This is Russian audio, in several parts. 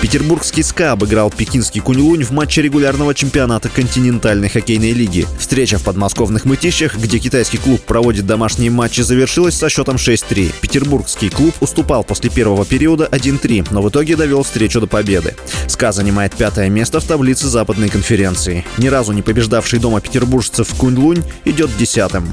Петербургский СКА обыграл пекинский Куньлунь в матче регулярного чемпионата континентальной хоккейной лиги. Встреча в подмосковных Мытищах, где китайский клуб проводит домашние матчи, завершилась со счетом 6-3. Петербургский клуб уступал после первого периода 1-3, но в итоге довел встречу до победы. СКА занимает пятое место в таблице западной конференции. Ни разу не побеждавший дома петербуржцев Куньлунь идет десятым.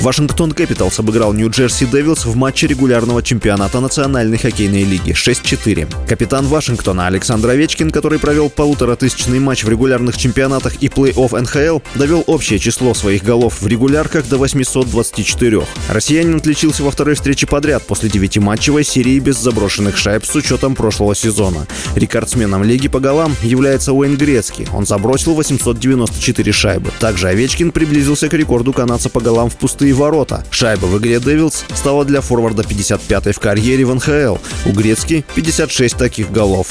Вашингтон Кэпиталс обыграл Нью-Джерси Девилс в матче регулярного чемпионата Национальной хоккейной лиги 6-4. Капитан Вашингтона Александр Овечкин, который провел полуторатысячный матч в регулярных чемпионатах и плей-офф НХЛ, довел общее число своих голов в регулярках до 824. Россиянин отличился во второй встрече подряд после девятиматчевой серии без заброшенных шайб с учетом прошлого сезона. Рекордсменом лиги по голам является Уэйн Грецкий. Он забросил 894 шайбы. Также Овечкин приблизился к рекорду канадца по голам в пустые пустые ворота. Шайба в игре Девилс стала для форварда 55-й в карьере в НХЛ. У Грецки 56 таких голов.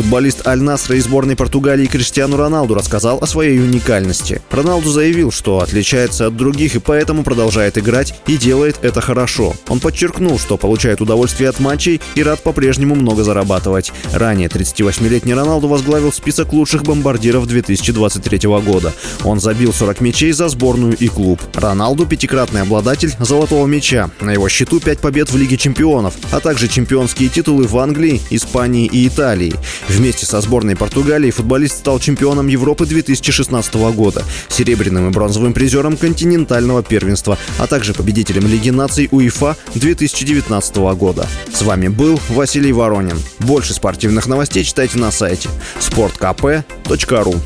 Футболист Аль-Насра из сборной Португалии Криштиану Роналду рассказал о своей уникальности. Роналду заявил, что отличается от других и поэтому продолжает играть и делает это хорошо. Он подчеркнул, что получает удовольствие от матчей и рад по-прежнему много зарабатывать. Ранее 38-летний Роналду возглавил список лучших бомбардиров 2023 года. Он забил 40 мячей за сборную и клуб. Роналду – пятикратный обладатель золотого мяча. На его счету 5 побед в Лиге чемпионов, а также чемпионские титулы в Англии, Испании и Италии. Вместе со сборной Португалии футболист стал чемпионом Европы 2016 года, серебряным и бронзовым призером континентального первенства, а также победителем Лиги наций УЕФА 2019 года. С вами был Василий Воронин. Больше спортивных новостей читайте на сайте sportkp.ru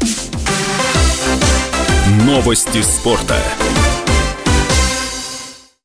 Новости спорта.